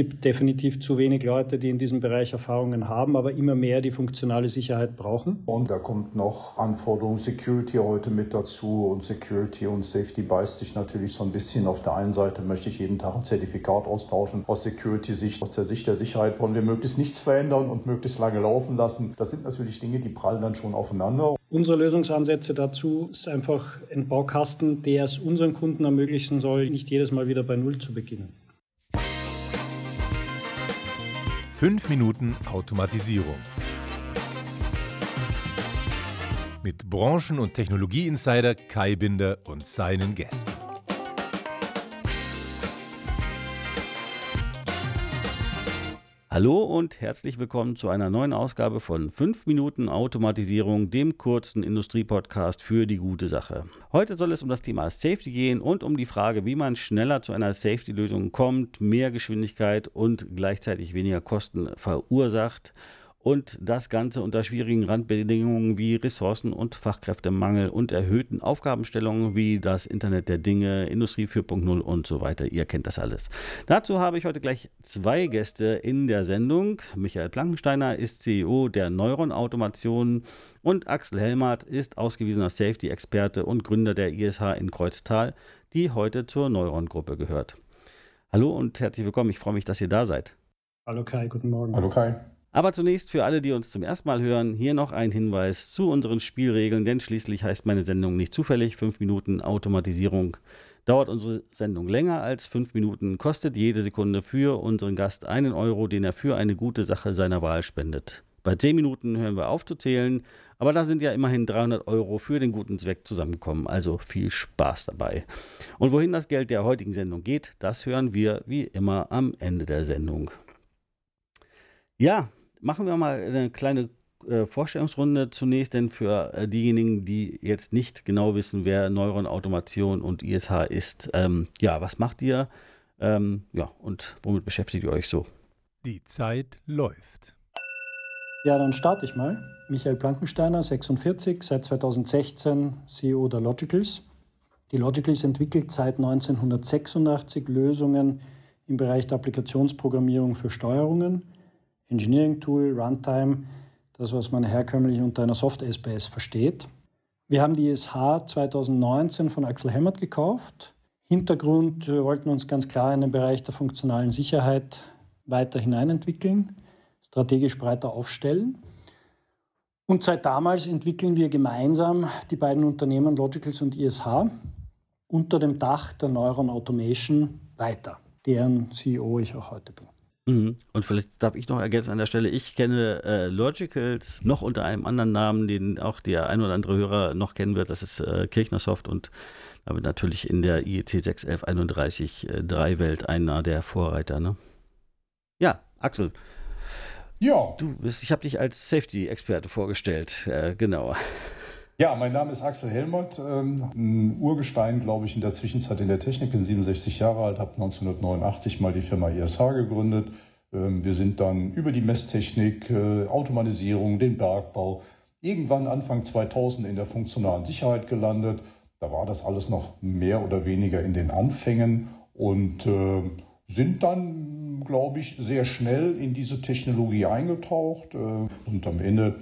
gibt definitiv zu wenig Leute, die in diesem Bereich Erfahrungen haben, aber immer mehr die funktionale Sicherheit brauchen. Und da kommt noch Anforderung Security heute mit dazu und Security und Safety beißt sich natürlich so ein bisschen. Auf der einen Seite möchte ich jeden Tag ein Zertifikat austauschen. Aus Security-Sicht, aus der Sicht der Sicherheit wollen wir möglichst nichts verändern und möglichst lange laufen lassen. Das sind natürlich Dinge, die prallen dann schon aufeinander. Unsere Lösungsansätze dazu ist einfach ein Baukasten, der es unseren Kunden ermöglichen soll, nicht jedes Mal wieder bei Null zu beginnen. Fünf Minuten Automatisierung. Mit Branchen- und Technologieinsider Kai Binder und seinen Gästen. Hallo und herzlich willkommen zu einer neuen Ausgabe von 5 Minuten Automatisierung, dem kurzen Industriepodcast für die gute Sache. Heute soll es um das Thema Safety gehen und um die Frage, wie man schneller zu einer Safety-Lösung kommt, mehr Geschwindigkeit und gleichzeitig weniger Kosten verursacht und das Ganze unter schwierigen Randbedingungen wie Ressourcen- und Fachkräftemangel und erhöhten Aufgabenstellungen wie das Internet der Dinge, Industrie 4.0 und so weiter. Ihr kennt das alles. Dazu habe ich heute gleich zwei Gäste in der Sendung. Michael Plankensteiner ist CEO der Neuron Automation und Axel Helmert ist ausgewiesener Safety-Experte und Gründer der ISH in Kreuztal, die heute zur Neuron-Gruppe gehört. Hallo und herzlich willkommen. Ich freue mich, dass ihr da seid. Hallo Kai, guten Morgen. Hallo Kai. Aber zunächst für alle, die uns zum ersten Mal hören, hier noch ein Hinweis zu unseren Spielregeln, denn schließlich heißt meine Sendung nicht zufällig 5 Minuten Automatisierung. Dauert unsere Sendung länger als 5 Minuten, kostet jede Sekunde für unseren Gast einen Euro, den er für eine gute Sache seiner Wahl spendet. Bei 10 Minuten hören wir auf zu zählen, aber da sind ja immerhin 300 Euro für den guten Zweck zusammengekommen, also viel Spaß dabei. Und wohin das Geld der heutigen Sendung geht, das hören wir wie immer am Ende der Sendung. Ja, machen wir mal eine kleine äh, Vorstellungsrunde zunächst, denn für äh, diejenigen, die jetzt nicht genau wissen, wer Neuron Automation und ISH ist, ähm, ja, was macht ihr? Ähm, ja, und womit beschäftigt ihr euch so? Die Zeit läuft. Ja, dann starte ich mal. Michael Plankensteiner, 46, seit 2016 CEO der Logicals. Die Logicals entwickelt seit 1986 Lösungen im Bereich der Applikationsprogrammierung für Steuerungen Engineering Tool, Runtime, das, was man herkömmlich unter einer Soft-SPS versteht. Wir haben die ISH 2019 von Axel Hemmert gekauft. Hintergrund, wir wollten uns ganz klar in den Bereich der funktionalen Sicherheit weiter hineinentwickeln, strategisch breiter aufstellen. Und seit damals entwickeln wir gemeinsam die beiden Unternehmen Logicals und ISH unter dem Dach der Neuron Automation weiter, deren CEO ich auch heute bin. Mhm. Und vielleicht darf ich noch ergänzen an der Stelle, ich kenne äh, Logicals noch unter einem anderen Namen, den auch der ein oder andere Hörer noch kennen wird. Das ist äh, Kirchnersoft und damit natürlich in der IEC 61131 äh, 3 Welt einer der Vorreiter. Ne? Ja, Axel. Ja. Du bist, ich habe dich als Safety-Experte vorgestellt. Äh, genau. Ja, mein Name ist Axel Helmert, ähm, ein Urgestein, glaube ich, in der Zwischenzeit in der Technik, bin 67 Jahre alt, habe 1989 mal die Firma ISH gegründet. Ähm, wir sind dann über die Messtechnik, äh, Automatisierung, den Bergbau, irgendwann Anfang 2000 in der funktionalen Sicherheit gelandet. Da war das alles noch mehr oder weniger in den Anfängen und äh, sind dann, glaube ich, sehr schnell in diese Technologie eingetaucht äh, und am Ende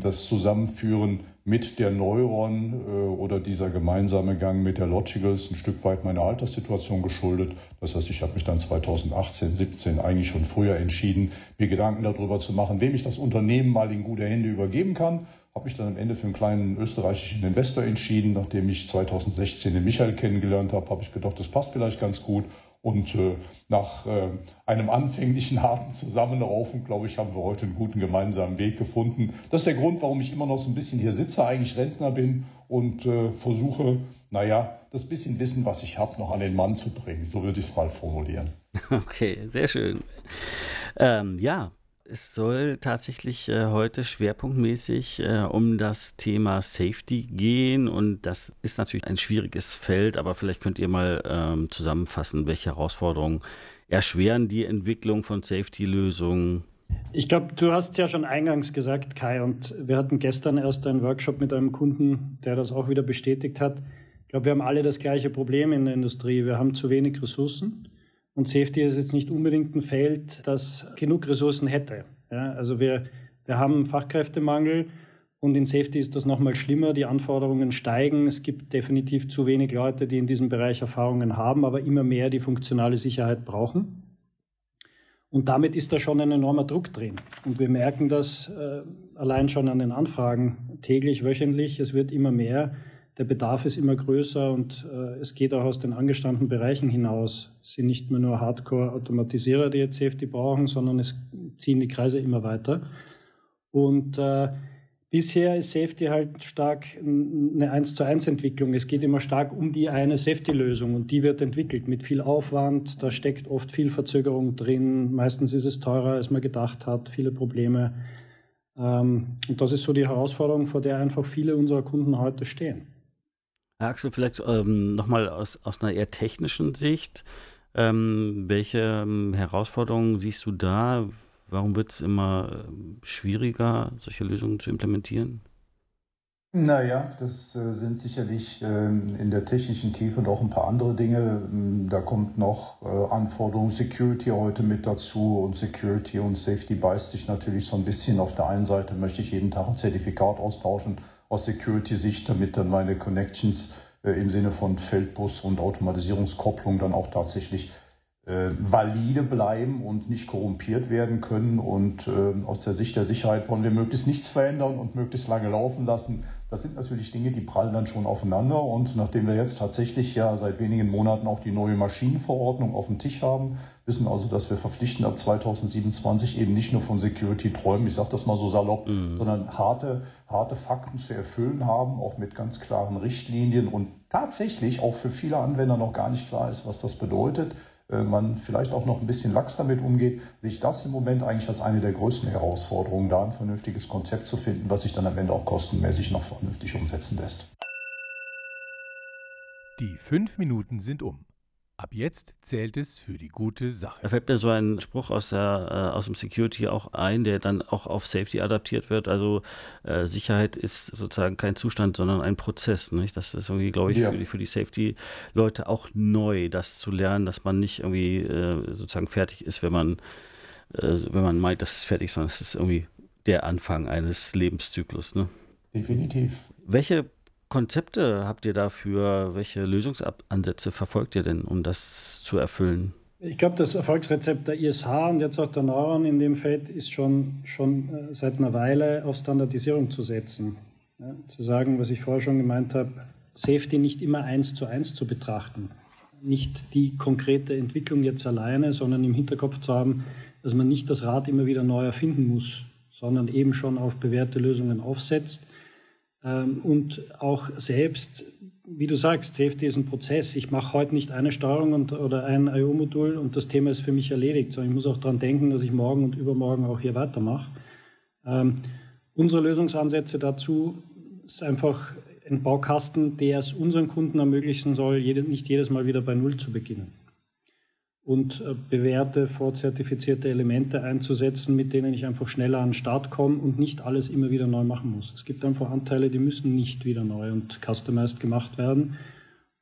das Zusammenführen mit der Neuron äh, oder dieser gemeinsame Gang mit der Logicals ein Stück weit meiner Alterssituation geschuldet. Das heißt, ich habe mich dann 2018, 17 eigentlich schon früher entschieden, mir Gedanken darüber zu machen, wem ich das Unternehmen mal in gute Hände übergeben kann. Habe mich dann am Ende für einen kleinen österreichischen Investor entschieden. Nachdem ich 2016 den Michael kennengelernt habe, habe ich gedacht, das passt vielleicht ganz gut. Und äh, nach äh, einem anfänglichen harten Zusammenraufen, glaube ich, haben wir heute einen guten gemeinsamen Weg gefunden. Das ist der Grund, warum ich immer noch so ein bisschen hier sitze, eigentlich Rentner bin und äh, versuche, naja, das bisschen Wissen, was ich habe, noch an den Mann zu bringen. So würde ich es mal formulieren. Okay, sehr schön. Ähm, ja, es soll tatsächlich äh, heute schwerpunktmäßig äh, um das Thema Safety gehen und das ist natürlich ein schwieriges Feld, aber vielleicht könnt ihr mal ähm, zusammenfassen, welche Herausforderungen erschweren die Entwicklung von Safety-Lösungen. Ich glaube, du hast es ja schon eingangs gesagt, Kai, und wir hatten gestern erst einen Workshop mit einem Kunden, der das auch wieder bestätigt hat. Ich glaube, wir haben alle das gleiche Problem in der Industrie. Wir haben zu wenig Ressourcen. Und Safety ist jetzt nicht unbedingt ein Feld, das genug Ressourcen hätte. Ja, also wir, wir haben Fachkräftemangel und in Safety ist das nochmal schlimmer. Die Anforderungen steigen. Es gibt definitiv zu wenig Leute, die in diesem Bereich Erfahrungen haben, aber immer mehr, die funktionale Sicherheit brauchen. Und damit ist da schon ein enormer Druck drin. Und wir merken das äh, allein schon an den Anfragen täglich, wöchentlich. Es wird immer mehr der Bedarf ist immer größer und äh, es geht auch aus den angestammten Bereichen hinaus. Es sind nicht mehr nur Hardcore-Automatisierer, die jetzt Safety brauchen, sondern es ziehen die Kreise immer weiter. Und äh, bisher ist Safety halt stark eine 1 zu 1 Entwicklung. Es geht immer stark um die eine Safety-Lösung und die wird entwickelt mit viel Aufwand. Da steckt oft viel Verzögerung drin. Meistens ist es teurer, als man gedacht hat, viele Probleme. Ähm, und das ist so die Herausforderung, vor der einfach viele unserer Kunden heute stehen. Axel, vielleicht ähm, nochmal aus, aus einer eher technischen Sicht. Ähm, welche ähm, Herausforderungen siehst du da? Warum wird es immer ähm, schwieriger, solche Lösungen zu implementieren? Naja, das äh, sind sicherlich äh, in der technischen Tiefe noch ein paar andere Dinge. Ähm, da kommt noch äh, Anforderungen Security heute mit dazu und Security und Safety beißt sich natürlich so ein bisschen. Auf der einen Seite möchte ich jeden Tag ein Zertifikat austauschen aus Security-Sicht, damit dann meine Connections äh, im Sinne von Feldbus und Automatisierungskopplung dann auch tatsächlich äh, valide bleiben und nicht korrumpiert werden können. Und äh, aus der Sicht der Sicherheit wollen wir möglichst nichts verändern und möglichst lange laufen lassen. Das sind natürlich Dinge, die prallen dann schon aufeinander. Und nachdem wir jetzt tatsächlich ja seit wenigen Monaten auch die neue Maschinenverordnung auf dem Tisch haben, wissen also, dass wir verpflichtend ab 2027 eben nicht nur von Security träumen, ich sage das mal so salopp, mhm. sondern harte, harte Fakten zu erfüllen haben, auch mit ganz klaren Richtlinien und tatsächlich auch für viele Anwender noch gar nicht klar ist, was das bedeutet. Äh, man vielleicht auch noch ein bisschen lax damit umgeht, sich das im Moment eigentlich als eine der größten Herausforderungen, da ein vernünftiges Konzept zu finden, was sich dann am Ende auch kostenmäßig noch vernünftig umsetzen lässt. Die fünf Minuten sind um. Ab jetzt zählt es für die gute Sache. Da fällt mir so ein Spruch aus, der, äh, aus dem Security auch ein, der dann auch auf Safety adaptiert wird. Also äh, Sicherheit ist sozusagen kein Zustand, sondern ein Prozess. Nicht? Das ist irgendwie, glaube ich, ja. für die, für die Safety-Leute auch neu, das zu lernen, dass man nicht irgendwie äh, sozusagen fertig ist, wenn man, äh, wenn man meint, dass es fertig ist, sondern es ist irgendwie der Anfang eines Lebenszyklus. Ne? Definitiv. Welche Konzepte habt ihr dafür? Welche Lösungsansätze verfolgt ihr denn, um das zu erfüllen? Ich glaube, das Erfolgsrezept der ISH und jetzt auch der Neuron in dem Feld ist schon, schon äh, seit einer Weile auf Standardisierung zu setzen. Ja, zu sagen, was ich vorher schon gemeint habe, Safety nicht immer eins zu eins zu betrachten. Nicht die konkrete Entwicklung jetzt alleine, sondern im Hinterkopf zu haben, dass man nicht das Rad immer wieder neu erfinden muss, sondern eben schon auf bewährte Lösungen aufsetzt und auch selbst, wie du sagst, Safety ist ein Prozess. Ich mache heute nicht eine Steuerung und, oder ein IO-Modul und das Thema ist für mich erledigt, sondern ich muss auch daran denken, dass ich morgen und übermorgen auch hier weitermache. Ähm, unsere Lösungsansätze dazu ist einfach ein Baukasten, der es unseren Kunden ermöglichen soll, jede, nicht jedes Mal wieder bei Null zu beginnen und äh, bewährte, vorzertifizierte Elemente einzusetzen, mit denen ich einfach schneller an den Start komme und nicht alles immer wieder neu machen muss. Es gibt einfach Anteile, die müssen nicht wieder neu und customized gemacht werden.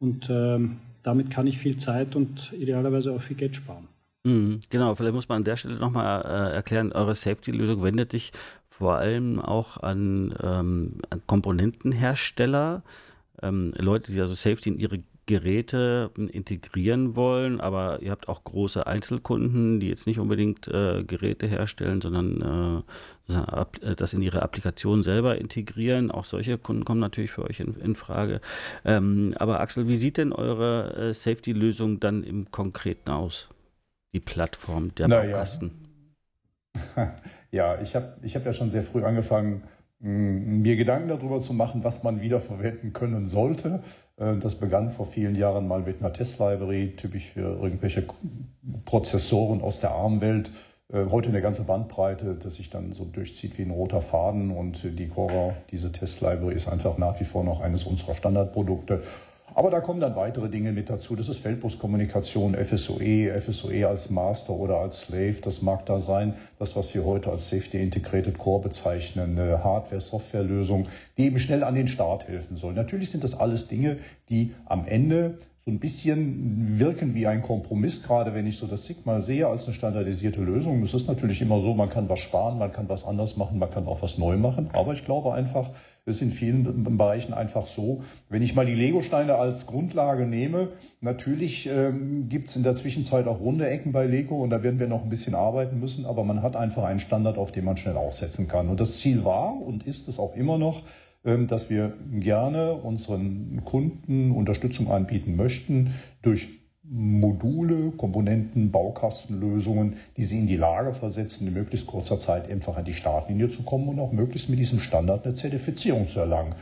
Und ähm, damit kann ich viel Zeit und idealerweise auch viel Geld sparen. Mhm, genau, vielleicht muss man an der Stelle nochmal äh, erklären, eure Safety-Lösung wendet sich vor allem auch an, ähm, an Komponentenhersteller, ähm, Leute, die also Safety in ihre Geräte integrieren wollen, aber ihr habt auch große Einzelkunden, die jetzt nicht unbedingt äh, Geräte herstellen, sondern äh, äh, das in ihre Applikation selber integrieren. Auch solche Kunden kommen natürlich für euch in, in Frage. Ähm, aber Axel, wie sieht denn eure äh, Safety-Lösung dann im Konkreten aus? Die Plattform, der Na Baukasten? Ja, ja ich habe ich hab ja schon sehr früh angefangen, mir Gedanken darüber zu machen, was man wiederverwenden können sollte. Äh, das begann vor vielen Jahren mal mit einer Test-Library, typisch für irgendwelche Prozessoren aus der ARM-Welt. Äh, heute eine ganze Bandbreite, das sich dann so durchzieht wie ein roter Faden. Und die Cora, diese Test-Library, ist einfach nach wie vor noch eines unserer Standardprodukte. Aber da kommen dann weitere Dinge mit dazu. Das ist Feldbuskommunikation, FSOE, FSOE als Master oder als Slave. Das mag da sein. Das, was wir heute als Safety Integrated Core bezeichnen, Hardware-Software-Lösung, die eben schnell an den Start helfen soll. Natürlich sind das alles Dinge, die am Ende so ein bisschen wirken wie ein Kompromiss, gerade wenn ich so das Sigma sehe als eine standardisierte Lösung. Es ist natürlich immer so, man kann was sparen, man kann was anders machen, man kann auch was neu machen. Aber ich glaube einfach, es ist in vielen Bereichen einfach so, wenn ich mal die Lego-Steine als Grundlage nehme, natürlich ähm, gibt es in der Zwischenzeit auch runde Ecken bei Lego und da werden wir noch ein bisschen arbeiten müssen, aber man hat einfach einen Standard, auf den man schnell aufsetzen kann. Und das Ziel war und ist es auch immer noch, dass wir gerne unseren Kunden Unterstützung anbieten möchten durch Module, Komponenten, Baukastenlösungen, die sie in die Lage versetzen, in möglichst kurzer Zeit einfach an die Startlinie zu kommen und auch möglichst mit diesem Standard eine Zertifizierung zu erlangen.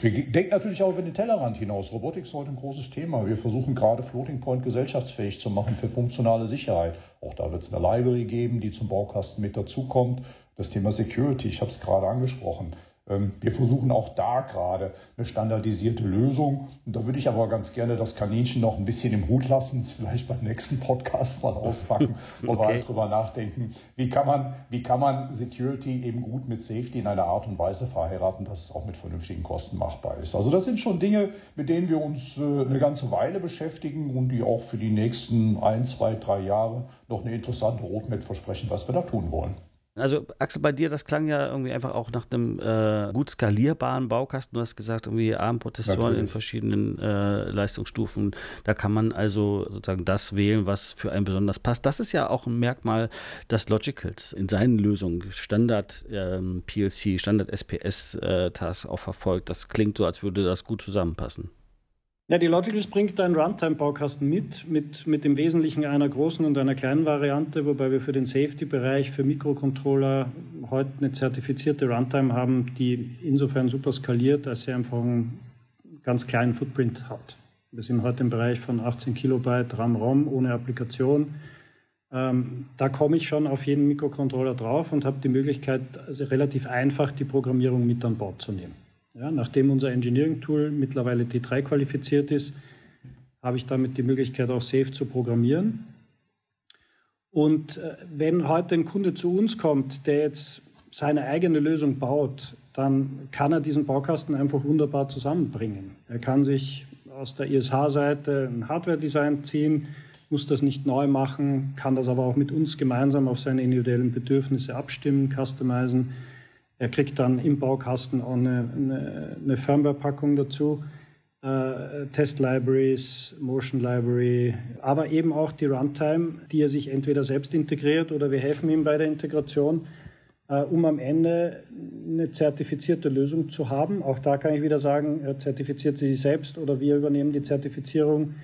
Wir denken natürlich auch über den Tellerrand hinaus. Robotik ist heute ein großes Thema. Wir versuchen gerade Floating Point gesellschaftsfähig zu machen für funktionale Sicherheit. Auch da wird es eine Library geben, die zum Baukasten mit dazukommt. Das Thema Security, ich habe es gerade angesprochen. Ähm, wir versuchen auch da gerade eine standardisierte Lösung. Und da würde ich aber ganz gerne das Kaninchen noch ein bisschen im Hut lassen, es vielleicht beim nächsten Podcast mal auspacken, wo okay. wir halt drüber nachdenken, wie kann man, wie kann man Security eben gut mit Safety in einer Art und Weise verheiraten, dass es auch mit vernünftigen Kosten machbar ist. Also das sind schon Dinge, mit denen wir uns äh, eine ganze Weile beschäftigen und die auch für die nächsten ein, zwei, drei Jahre noch eine interessante Roadmap versprechen, was wir da tun wollen. Also Axel, bei dir, das klang ja irgendwie einfach auch nach einem äh, gut skalierbaren Baukasten. Du hast gesagt, irgendwie ARM-Prozessoren in verschiedenen äh, Leistungsstufen. Da kann man also sozusagen das wählen, was für einen besonders passt. Das ist ja auch ein Merkmal des Logicals in seinen Lösungen. Standard ähm, PLC, Standard SPS-Tasks äh, auch verfolgt. Das klingt so, als würde das gut zusammenpassen. Ja, die Logicals bringt einen Runtime-Baukasten mit, mit, mit im Wesentlichen einer großen und einer kleinen Variante, wobei wir für den Safety-Bereich, für Mikrocontroller heute eine zertifizierte Runtime haben, die insofern super skaliert, als sie einfach einen ganz kleinen Footprint hat. Wir sind heute im Bereich von 18 Kilobyte RAM-ROM ohne Applikation. Ähm, da komme ich schon auf jeden Mikrocontroller drauf und habe die Möglichkeit, also relativ einfach die Programmierung mit an Bord zu nehmen. Ja, nachdem unser Engineering-Tool mittlerweile T3 qualifiziert ist, habe ich damit die Möglichkeit, auch Safe zu programmieren. Und äh, wenn heute ein Kunde zu uns kommt, der jetzt seine eigene Lösung baut, dann kann er diesen Baukasten einfach wunderbar zusammenbringen. Er kann sich aus der ISH-Seite ein Hardware-Design ziehen, muss das nicht neu machen, kann das aber auch mit uns gemeinsam auf seine individuellen Bedürfnisse abstimmen, customizen er kriegt dann im Baukasten auch eine, eine, eine Firmware-Packung dazu, äh, Test-Libraries, Motion-Library, aber eben auch die Runtime, die er sich entweder selbst integriert oder wir helfen ihm bei der Integration, äh, um am Ende eine zertifizierte Lösung zu haben. Auch da kann ich wieder sagen, er zertifiziert sie selbst oder wir übernehmen die Zertifizierung.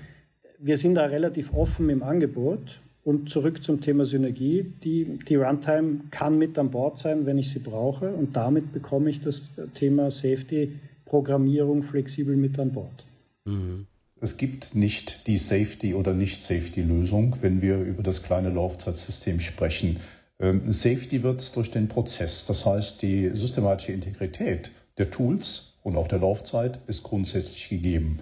Wir sind da relativ offen im Angebot und zurück zum Thema Synergie. Die, die Runtime kann mit an Bord sein, wenn ich sie brauche. Und damit bekomme ich das Thema Safety, Programmierung flexibel mit an Bord. Mhm. Es gibt nicht die Safety- oder Nicht-Safety-Lösung, wenn wir über das kleine Laufzeitsystem sprechen. Ähm, Safety wird durch den Prozess, das heißt die systematische Integrität der Tools und auch der Laufzeit ist grundsätzlich gegeben.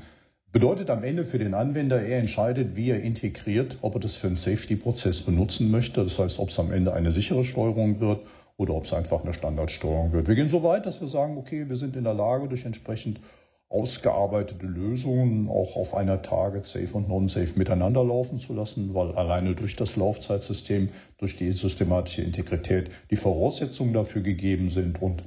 Bedeutet am Ende für den Anwender, er entscheidet, wie er integriert, ob er das für einen Safety-Prozess benutzen möchte. Das heißt, ob es am Ende eine sichere Steuerung wird oder ob es einfach eine Standardsteuerung wird. Wir gehen so weit, dass wir sagen, okay, wir sind in der Lage, durch entsprechend ausgearbeitete Lösungen auch auf einer Target Safe und Non-Safe miteinander laufen zu lassen, weil alleine durch das Laufzeitsystem, durch die systematische Integrität die Voraussetzungen dafür gegeben sind und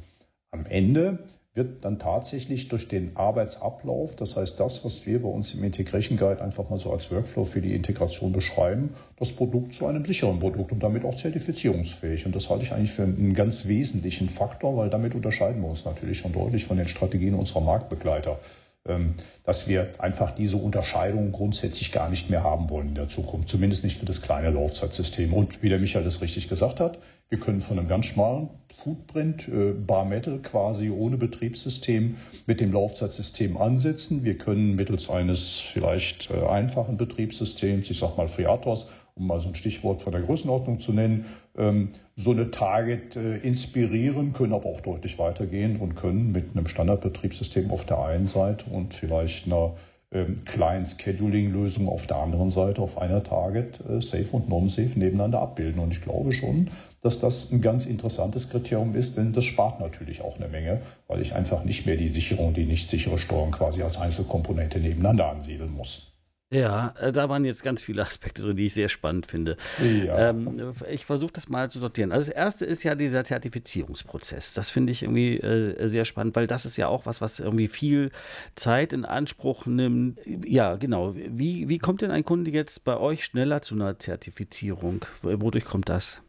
am Ende wird dann tatsächlich durch den Arbeitsablauf, das heißt das, was wir bei uns im Integration Guide einfach mal so als Workflow für die Integration beschreiben, das Produkt zu einem sicheren Produkt und damit auch zertifizierungsfähig. Und das halte ich eigentlich für einen ganz wesentlichen Faktor, weil damit unterscheiden wir uns natürlich schon deutlich von den Strategien unserer Marktbegleiter. Ähm, dass wir einfach diese Unterscheidung grundsätzlich gar nicht mehr haben wollen in der Zukunft, zumindest nicht für das kleine Laufzeitsystem. Und wie der Michael das richtig gesagt hat, wir können von einem ganz schmalen Footprint, äh, Bar Metal quasi ohne Betriebssystem mit dem Laufzeitsystem ansetzen. Wir können mittels eines vielleicht äh, einfachen Betriebssystems, ich sage mal FreeRTOS, um mal so ein Stichwort von der Größenordnung zu nennen, ähm, so eine Target äh, inspirieren, können aber auch deutlich weitergehen und können mit einem Standardbetriebssystem auf der einen Seite und vielleicht einer ähm, kleinen Scheduling-Lösung auf der anderen Seite auf einer Target äh, Safe und Non-Safe nebeneinander abbilden. Und ich glaube schon, dass das ein ganz interessantes Kriterium ist, denn das spart natürlich auch eine Menge, weil ich einfach nicht mehr die Sicherung, die nicht sichere Steuerung quasi als Einzelkomponente nebeneinander ansiedeln muss. Ja, äh, da waren jetzt ganz viele Aspekte drin, die ich sehr spannend finde. Ja. Ähm, ich versuche das mal zu sortieren. Also das erste ist ja dieser Zertifizierungsprozess. Das finde ich irgendwie äh, sehr spannend, weil das ist ja auch was, was irgendwie viel Zeit in Anspruch nimmt. Ja, genau. Wie, wie kommt denn ein Kunde jetzt bei euch schneller zu einer Zertifizierung? Wodurch kommt das?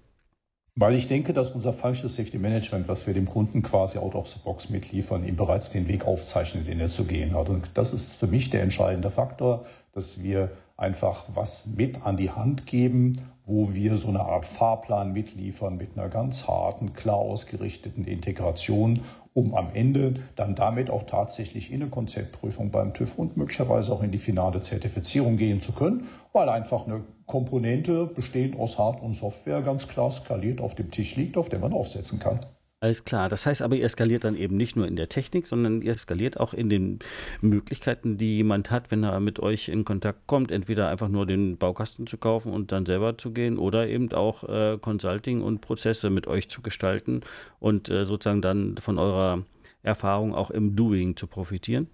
Weil ich denke, dass unser Functional Safety Management, was wir dem Kunden quasi out of the box mitliefern, ihm bereits den Weg aufzeichnet, den er zu gehen hat. Und das ist für mich der entscheidende Faktor, dass wir einfach was mit an die Hand geben, wo wir so eine Art Fahrplan mitliefern mit einer ganz harten, klar ausgerichteten Integration, um am Ende dann damit auch tatsächlich in eine Konzeptprüfung beim TÜV und möglicherweise auch in die finale Zertifizierung gehen zu können, weil einfach eine Komponente bestehend aus Hard- und Software ganz klar skaliert auf dem Tisch liegt, auf der man aufsetzen kann. Alles klar. Das heißt aber, ihr skaliert dann eben nicht nur in der Technik, sondern ihr skaliert auch in den Möglichkeiten, die jemand hat, wenn er mit euch in Kontakt kommt. Entweder einfach nur den Baukasten zu kaufen und dann selber zu gehen oder eben auch äh, Consulting und Prozesse mit euch zu gestalten und äh, sozusagen dann von eurer Erfahrung auch im Doing zu profitieren.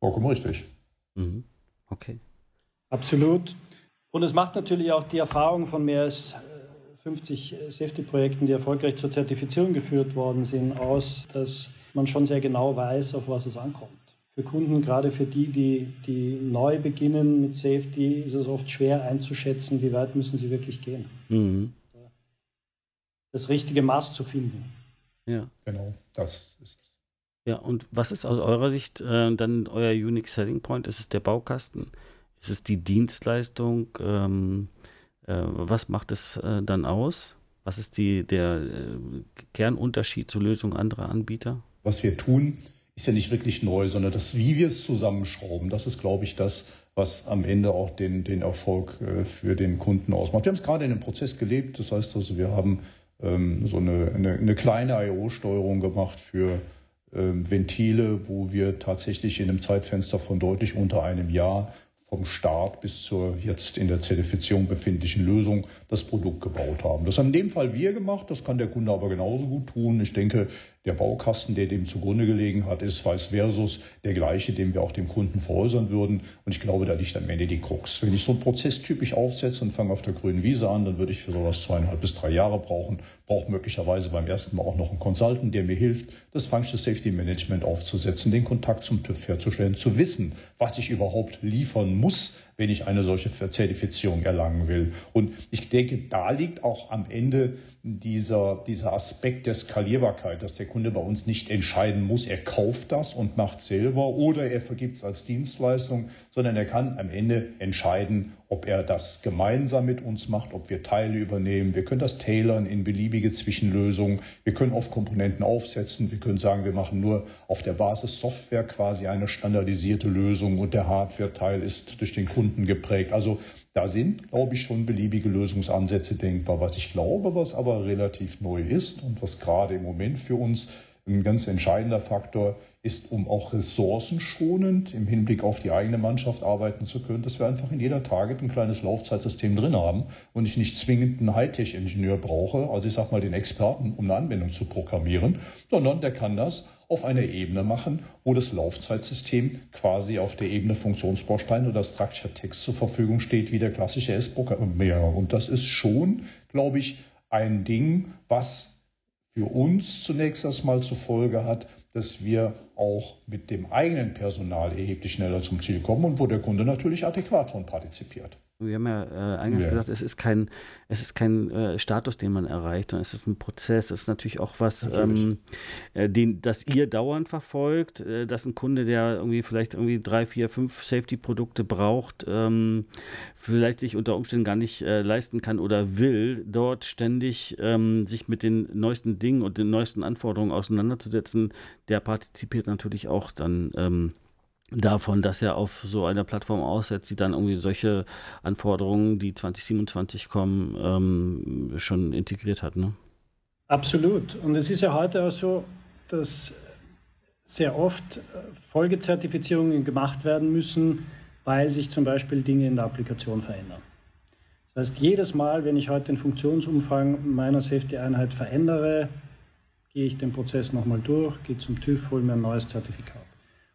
Vollkommen richtig. Mhm. Okay. Absolut. Und es macht natürlich auch die Erfahrung von mehr als 50 Safety-Projekten, die erfolgreich zur Zertifizierung geführt worden sind, aus, dass man schon sehr genau weiß, auf was es ankommt. Für Kunden, gerade für die, die, die neu beginnen mit Safety, ist es oft schwer einzuschätzen, wie weit müssen sie wirklich gehen. Mhm. Das richtige Maß zu finden. Ja. Genau, das ist es. Ja, und was ist aus eurer Sicht äh, dann euer Unique Selling Point? Ist es der Baukasten? Ist es die Dienstleistung? Ähm, äh, was macht es äh, dann aus? Was ist die, der äh, Kernunterschied zur Lösung anderer Anbieter? Was wir tun, ist ja nicht wirklich neu, sondern das, wie wir es zusammenschrauben, das ist, glaube ich, das, was am Ende auch den, den Erfolg für den Kunden ausmacht. Wir haben es gerade in einem Prozess gelebt, das heißt also, wir haben ähm, so eine, eine, eine kleine IO-Steuerung gemacht für ähm, Ventile, wo wir tatsächlich in einem Zeitfenster von deutlich unter einem Jahr vom Start bis zur jetzt in der Zertifizierung befindlichen Lösung das Produkt gebaut haben. Das haben in dem Fall wir gemacht, das kann der Kunde aber genauso gut tun. Ich denke, der Baukasten, der dem zugrunde gelegen hat, ist vice versus der gleiche, den wir auch dem Kunden veräußern würden. Und ich glaube, da liegt am Ende die Krux. Wenn ich so einen Prozess typisch aufsetze und fange auf der grünen Wiese an, dann würde ich für sowas zweieinhalb bis drei Jahre brauchen. Brauche möglicherweise beim ersten Mal auch noch einen Consultant, der mir hilft, das Functional Safety Management aufzusetzen, den Kontakt zum TÜV herzustellen, zu wissen, was ich überhaupt liefern muss, wenn ich eine solche Zertifizierung erlangen will. Und ich denke, da liegt auch am Ende dieser, dieser Aspekt der Skalierbarkeit, dass der Kunde bei uns nicht entscheiden muss, er kauft das und macht selber oder er vergibt es als Dienstleistung, sondern er kann am Ende entscheiden, ob er das gemeinsam mit uns macht, ob wir Teile übernehmen. Wir können das tailern in beliebige Zwischenlösungen. Wir können auf Komponenten aufsetzen. Wir können sagen, wir machen nur auf der Basis Software quasi eine standardisierte Lösung und der Hardware-Teil ist durch den Kunden geprägt. Also da sind, glaube ich, schon beliebige Lösungsansätze denkbar. Was ich glaube, was aber relativ neu ist und was gerade im Moment für uns ein ganz entscheidender Faktor ist, um auch ressourcenschonend im Hinblick auf die eigene Mannschaft arbeiten zu können, dass wir einfach in jeder Target ein kleines Laufzeitsystem drin haben und ich nicht zwingend einen Hightech-Ingenieur brauche, also ich sag mal den Experten, um eine Anwendung zu programmieren, sondern der kann das auf einer Ebene machen, wo das Laufzeitsystem quasi auf der Ebene Funktionsbaustein oder Structure Text zur Verfügung steht, wie der klassische S-Programmierer. Und das ist schon, glaube ich, ein Ding, was für uns zunächst erstmal zur Folge hat, dass wir auch mit dem eigenen Personal erheblich schneller zum Ziel kommen und wo der Kunde natürlich adäquat von partizipiert. Wir haben ja äh, eingangs ja. gesagt, es ist kein, es ist kein äh, Status, den man erreicht, sondern es ist ein Prozess. Es ist natürlich auch was, ähm, äh, den, das ihr dauernd verfolgt, äh, dass ein Kunde, der irgendwie vielleicht irgendwie drei, vier, fünf Safety-Produkte braucht, ähm, vielleicht sich unter Umständen gar nicht äh, leisten kann oder will, dort ständig ähm, sich mit den neuesten Dingen und den neuesten Anforderungen auseinanderzusetzen, der partizipiert natürlich auch dann ähm, davon, dass er auf so einer Plattform aussetzt, die dann irgendwie solche Anforderungen, die 2027 kommen, ähm, schon integriert hat. Ne? Absolut. Und es ist ja heute auch so, dass sehr oft äh, Folgezertifizierungen gemacht werden müssen, weil sich zum Beispiel Dinge in der Applikation verändern. Das heißt, jedes Mal, wenn ich heute den Funktionsumfang meiner Safety-Einheit verändere, gehe ich den Prozess nochmal durch, gehe zum TÜV, hole mir ein neues Zertifikat.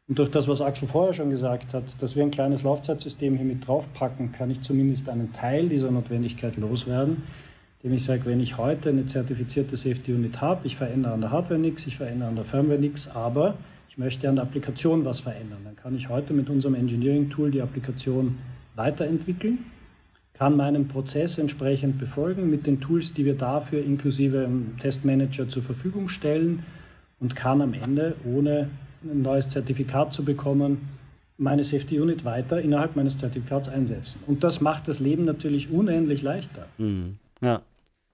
Und durch das, was Axel vorher schon gesagt hat, dass wir ein kleines Laufzeitsystem hier mit draufpacken, kann ich zumindest einen Teil dieser Notwendigkeit loswerden, indem ich sage, wenn ich heute eine zertifizierte Safety Unit habe, ich verändere an der Hardware nichts, ich verändere an der Firmware nichts, aber ich möchte an der Applikation was verändern, dann kann ich heute mit unserem Engineering-Tool die Applikation weiterentwickeln, kann meinen Prozess entsprechend befolgen mit den Tools, die wir dafür inklusive Testmanager zur Verfügung stellen und kann am Ende ohne ein neues Zertifikat zu bekommen, meine Safety Unit weiter innerhalb meines Zertifikats einsetzen. Und das macht das Leben natürlich unendlich leichter. Mhm. Ja,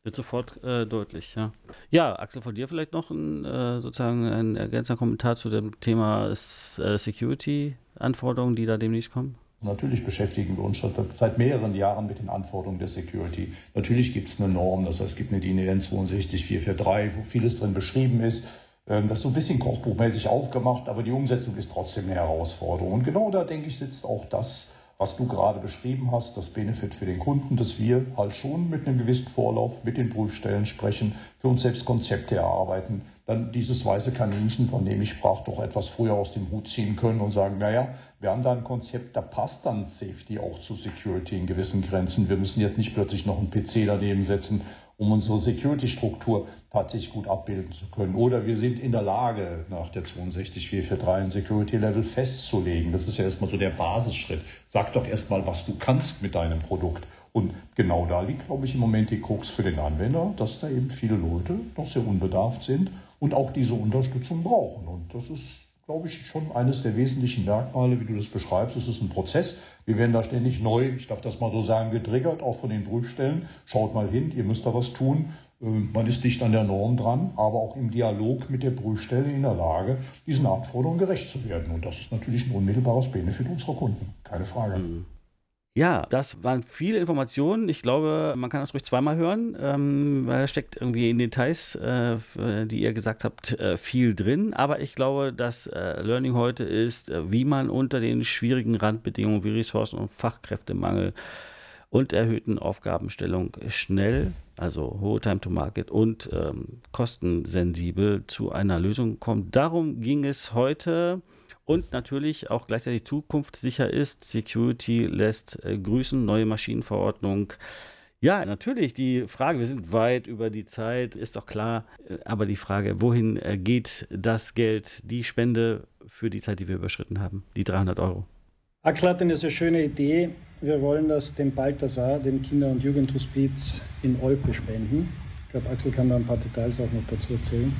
wird sofort äh, deutlich, ja. Ja, Axel, von dir vielleicht noch ein, äh, sozusagen ein ergänzender Kommentar zu dem Thema äh, Security-Anforderungen, die da demnächst kommen? Natürlich beschäftigen wir uns schon seit mehreren Jahren mit den Anforderungen der Security. Natürlich gibt es eine Norm, das heißt, es gibt eine DIN EN 62443, wo vieles drin beschrieben ist. Ähm, das ist so ein bisschen kochbuchmäßig aufgemacht, aber die Umsetzung ist trotzdem eine Herausforderung. Und genau da, denke ich, sitzt auch das, was du gerade beschrieben hast, das Benefit für den Kunden, dass wir halt schon mit einem gewissen Vorlauf mit den Prüfstellen sprechen, für uns selbst Konzepte erarbeiten, dann dieses weiße Kaninchen, von dem ich sprach, doch etwas früher aus dem Hut ziehen können und sagen, naja, wir haben da ein Konzept, da passt dann Safety auch zu Security in gewissen Grenzen. Wir müssen jetzt nicht plötzlich noch einen PC daneben setzen um unsere Security-Struktur tatsächlich gut abbilden zu können. Oder wir sind in der Lage, nach der 62443 ein Security-Level festzulegen. Das ist ja erstmal so der Basisschritt. Sag doch erstmal, was du kannst mit deinem Produkt. Und genau da liegt, glaube ich, im Moment die Krux für den Anwender, dass da eben viele Leute noch sehr unbedarft sind und auch diese Unterstützung brauchen. Und das ist glaube ich, schon eines der wesentlichen Merkmale, wie du das beschreibst. Es ist ein Prozess. Wir werden da ständig neu, ich darf das mal so sagen, getriggert, auch von den Prüfstellen. Schaut mal hin, ihr müsst da was tun. Ähm, man ist dicht an der Norm dran, aber auch im Dialog mit der Prüfstelle in der Lage, diesen Anforderungen gerecht zu werden. Und das ist natürlich ein unmittelbares Benefit unserer Kunden. Keine Frage. Mhm. Ja, das waren viele Informationen. Ich glaube, man kann das ruhig zweimal hören, ähm, weil da steckt irgendwie in Details, äh, die ihr gesagt habt, äh, viel drin. Aber ich glaube, das äh, Learning heute ist, äh, wie man unter den schwierigen Randbedingungen wie Ressourcen- und Fachkräftemangel und erhöhten Aufgabenstellung schnell, also hohe Time to Market und ähm, kostensensibel zu einer Lösung kommt. Darum ging es heute und natürlich auch gleichzeitig zukunftssicher ist. Security lässt äh, grüßen, neue Maschinenverordnung. Ja, natürlich, die Frage, wir sind weit über die Zeit, ist doch klar, äh, aber die Frage, wohin äh, geht das Geld, die Spende für die Zeit, die wir überschritten haben, die 300 Euro? Axel hat eine sehr schöne Idee. Wir wollen das dem Balthasar, dem Kinder- und Jugendhospiz in Olpe spenden. Ich glaube, Axel kann da ein paar Details auch noch dazu erzählen.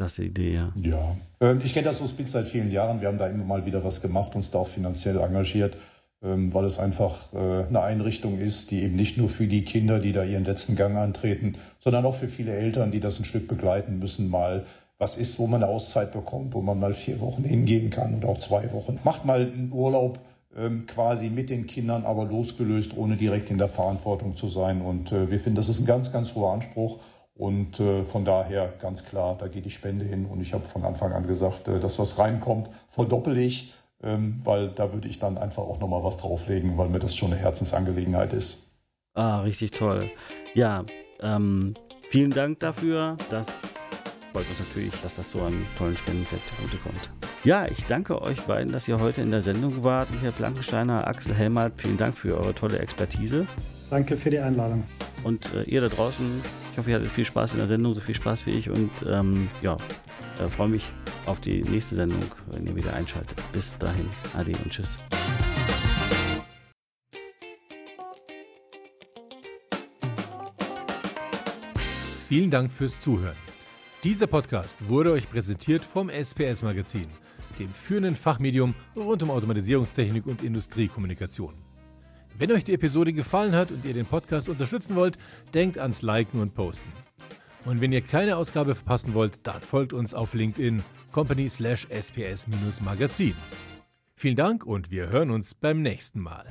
Klasse Idee, ja. Ja, ähm, ich kenne das Hospiz seit vielen Jahren. Wir haben da immer mal wieder was gemacht, uns da auch finanziell engagiert, ähm, weil es einfach äh, eine Einrichtung ist, die eben nicht nur für die Kinder, die da ihren letzten Gang antreten, sondern auch für viele Eltern, die das ein Stück begleiten müssen, mal was ist, wo man eine Auszeit bekommt, wo man mal vier Wochen hingehen kann und auch zwei Wochen. Macht mal einen Urlaub ähm, quasi mit den Kindern, aber losgelöst, ohne direkt in der Verantwortung zu sein. Und äh, wir finden, das ist ein ganz, ganz hoher Anspruch. Und äh, von daher ganz klar, da geht die Spende hin. Und ich habe von Anfang an gesagt, äh, das, was reinkommt, verdoppel ich, ähm, weil da würde ich dann einfach auch nochmal was drauflegen, weil mir das schon eine Herzensangelegenheit ist. Ah, richtig toll. Ja, ähm, vielen Dank dafür. Das freut uns natürlich, dass das so einem tollen Spendenfeld zugutekommt. Ja, ich danke euch beiden, dass ihr heute in der Sendung wart. Michael Blankensteiner, Axel Helmert, vielen Dank für eure tolle Expertise. Danke für die Einladung. Und äh, ihr da draußen, hoffe, ihr hattet viel Spaß in der Sendung, so viel Spaß wie ich. Und ähm, ja, äh, freue mich auf die nächste Sendung, wenn ihr wieder einschaltet. Bis dahin, ade und tschüss. Vielen Dank fürs Zuhören. Dieser Podcast wurde euch präsentiert vom SPS Magazin, dem führenden Fachmedium rund um Automatisierungstechnik und Industriekommunikation. Wenn euch die Episode gefallen hat und ihr den Podcast unterstützen wollt, denkt ans Liken und Posten. Und wenn ihr keine Ausgabe verpassen wollt, dann folgt uns auf LinkedIn company slash sps-magazin. Vielen Dank und wir hören uns beim nächsten Mal.